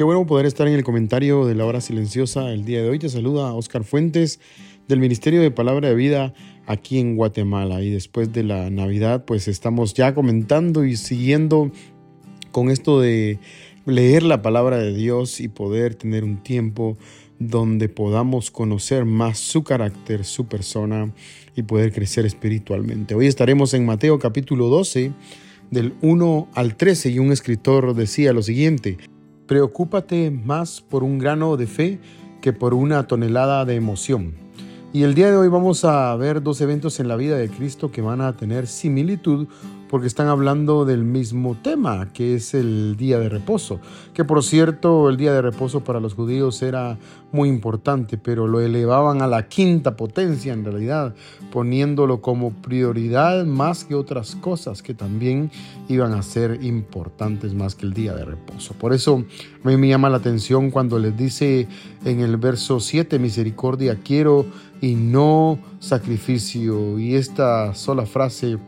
Qué bueno poder estar en el comentario de la hora silenciosa el día de hoy. Te saluda Oscar Fuentes del Ministerio de Palabra de Vida aquí en Guatemala. Y después de la Navidad, pues estamos ya comentando y siguiendo con esto de leer la palabra de Dios y poder tener un tiempo donde podamos conocer más su carácter, su persona y poder crecer espiritualmente. Hoy estaremos en Mateo capítulo 12 del 1 al 13 y un escritor decía lo siguiente, Preocúpate más por un grano de fe que por una tonelada de emoción. Y el día de hoy vamos a ver dos eventos en la vida de Cristo que van a tener similitud porque están hablando del mismo tema, que es el día de reposo. Que por cierto, el día de reposo para los judíos era muy importante, pero lo elevaban a la quinta potencia en realidad, poniéndolo como prioridad más que otras cosas que también iban a ser importantes más que el día de reposo. Por eso a mí me llama la atención cuando les dice en el verso 7, misericordia quiero y no sacrificio. Y esta sola frase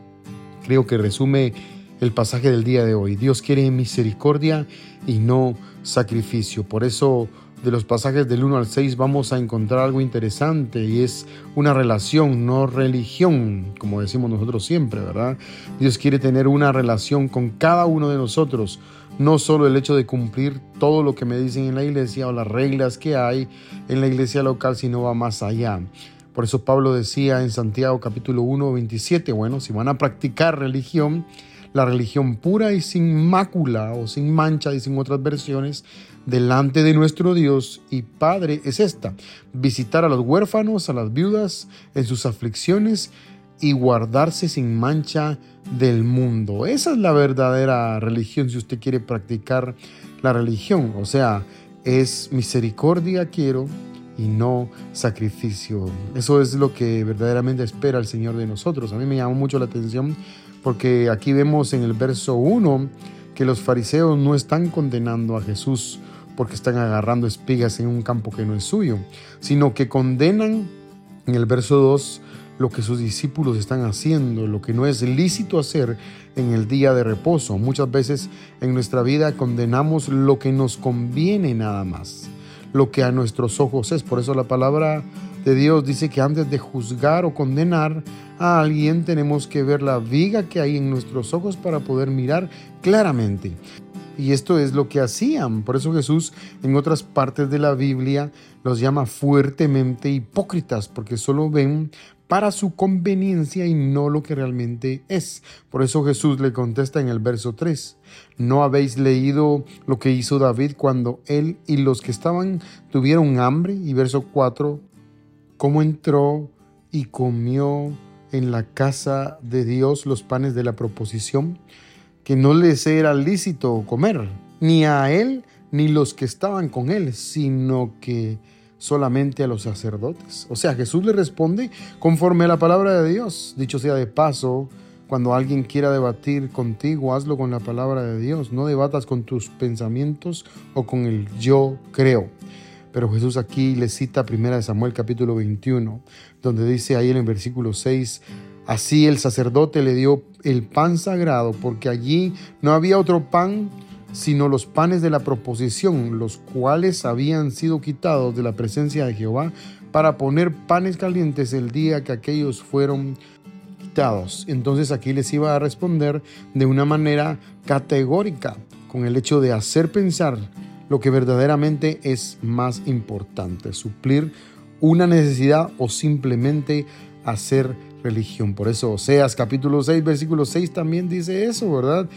creo que resume el pasaje del día de hoy. Dios quiere misericordia y no sacrificio. Por eso de los pasajes del 1 al 6 vamos a encontrar algo interesante y es una relación, no religión, como decimos nosotros siempre, ¿verdad? Dios quiere tener una relación con cada uno de nosotros, no solo el hecho de cumplir todo lo que me dicen en la iglesia o las reglas que hay en la iglesia local, sino va más allá. Por eso Pablo decía en Santiago capítulo 1, 27, bueno, si van a practicar religión, la religión pura y sin mácula o sin mancha, y sin otras versiones, delante de nuestro Dios y Padre es esta, visitar a los huérfanos, a las viudas en sus aflicciones y guardarse sin mancha del mundo. Esa es la verdadera religión si usted quiere practicar la religión, o sea, es misericordia quiero, y no sacrificio. Eso es lo que verdaderamente espera el Señor de nosotros. A mí me llamó mucho la atención porque aquí vemos en el verso 1 que los fariseos no están condenando a Jesús porque están agarrando espigas en un campo que no es suyo, sino que condenan en el verso 2 lo que sus discípulos están haciendo, lo que no es lícito hacer en el día de reposo. Muchas veces en nuestra vida condenamos lo que nos conviene nada más lo que a nuestros ojos es. Por eso la palabra de Dios dice que antes de juzgar o condenar a alguien tenemos que ver la viga que hay en nuestros ojos para poder mirar claramente. Y esto es lo que hacían. Por eso Jesús en otras partes de la Biblia los llama fuertemente hipócritas, porque solo ven para su conveniencia y no lo que realmente es. Por eso Jesús le contesta en el verso 3, ¿no habéis leído lo que hizo David cuando él y los que estaban tuvieron hambre? Y verso 4, ¿cómo entró y comió en la casa de Dios los panes de la proposición? Que no les era lícito comer, ni a él ni los que estaban con él, sino que solamente a los sacerdotes. O sea, Jesús le responde conforme a la palabra de Dios. Dicho sea de paso, cuando alguien quiera debatir contigo, hazlo con la palabra de Dios. No debatas con tus pensamientos o con el yo creo. Pero Jesús aquí le cita 1 Samuel capítulo 21, donde dice ahí en el versículo 6, así el sacerdote le dio el pan sagrado, porque allí no había otro pan sino los panes de la proposición, los cuales habían sido quitados de la presencia de Jehová para poner panes calientes el día que aquellos fueron quitados. Entonces aquí les iba a responder de una manera categórica, con el hecho de hacer pensar lo que verdaderamente es más importante, suplir una necesidad o simplemente hacer religión. Por eso Oseas capítulo 6, versículo 6 también dice eso, ¿verdad?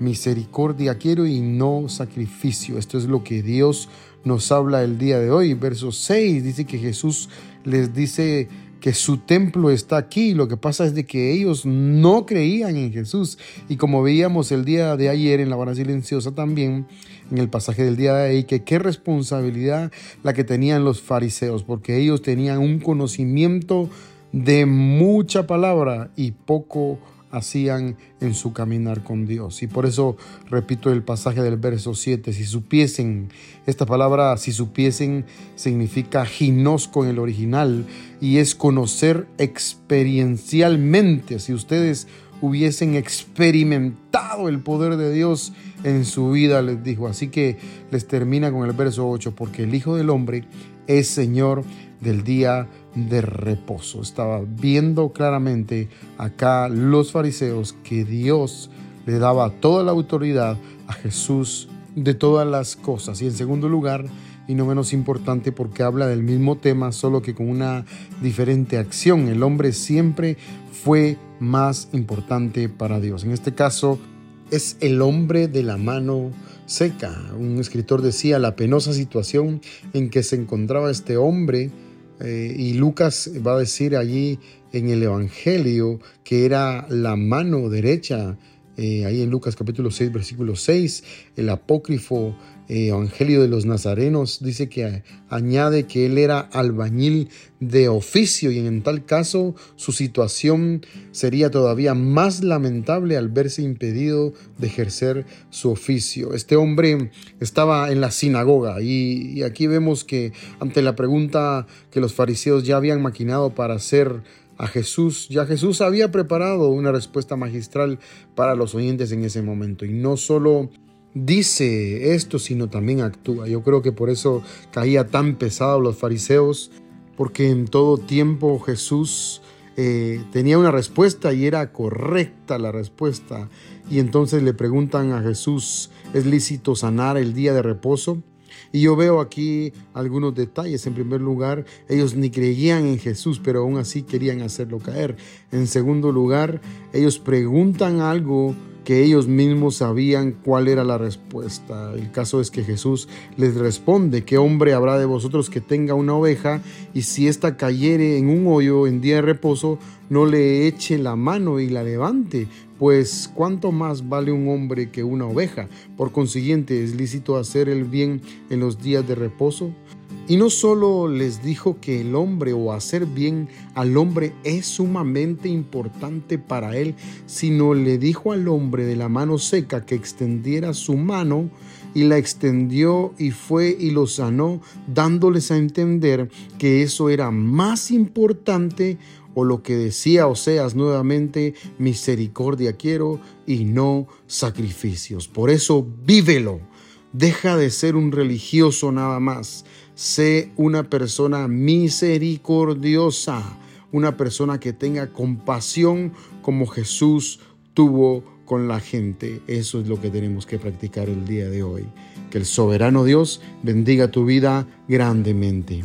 Misericordia quiero y no sacrificio. Esto es lo que Dios nos habla el día de hoy. Verso 6 dice que Jesús les dice que su templo está aquí. Lo que pasa es de que ellos no creían en Jesús. Y como veíamos el día de ayer en la hora silenciosa también, en el pasaje del día de ahí, que qué responsabilidad la que tenían los fariseos, porque ellos tenían un conocimiento de mucha palabra y poco hacían en su caminar con Dios. Y por eso repito el pasaje del verso 7, si supiesen, esta palabra si supiesen significa ginosco en el original y es conocer experiencialmente, si ustedes hubiesen experimentado el poder de Dios en su vida, les dijo. Así que les termina con el verso 8, porque el Hijo del Hombre es Señor del día de reposo. Estaba viendo claramente acá los fariseos que Dios le daba toda la autoridad a Jesús de todas las cosas. Y en segundo lugar, y no menos importante porque habla del mismo tema, solo que con una diferente acción. El hombre siempre fue más importante para Dios. En este caso es el hombre de la mano seca. Un escritor decía la penosa situación en que se encontraba este hombre eh, y Lucas va a decir allí en el Evangelio que era la mano derecha, eh, ahí en Lucas capítulo 6, versículo 6, el apócrifo Evangelio de los Nazarenos dice que añade que él era albañil de oficio y en tal caso su situación sería todavía más lamentable al verse impedido de ejercer su oficio. Este hombre estaba en la sinagoga y aquí vemos que ante la pregunta que los fariseos ya habían maquinado para hacer a Jesús, ya Jesús había preparado una respuesta magistral para los oyentes en ese momento. Y no solo dice esto, sino también actúa. Yo creo que por eso caía tan pesado los fariseos, porque en todo tiempo Jesús eh, tenía una respuesta y era correcta la respuesta. Y entonces le preguntan a Jesús, ¿es lícito sanar el día de reposo? Y yo veo aquí algunos detalles. En primer lugar, ellos ni creían en Jesús, pero aún así querían hacerlo caer. En segundo lugar, ellos preguntan algo que ellos mismos sabían cuál era la respuesta. El caso es que Jesús les responde, ¿qué hombre habrá de vosotros que tenga una oveja y si ésta cayere en un hoyo en día de reposo, no le eche la mano y la levante? Pues cuánto más vale un hombre que una oveja. Por consiguiente, ¿es lícito hacer el bien en los días de reposo? Y no solo les dijo que el hombre o hacer bien al hombre es sumamente importante para él, sino le dijo al hombre de la mano seca que extendiera su mano y la extendió y fue y lo sanó, dándoles a entender que eso era más importante o lo que decía Oseas nuevamente, misericordia quiero y no sacrificios. Por eso vívelo. Deja de ser un religioso nada más Sé una persona misericordiosa, una persona que tenga compasión como Jesús tuvo con la gente. Eso es lo que tenemos que practicar el día de hoy. Que el soberano Dios bendiga tu vida grandemente.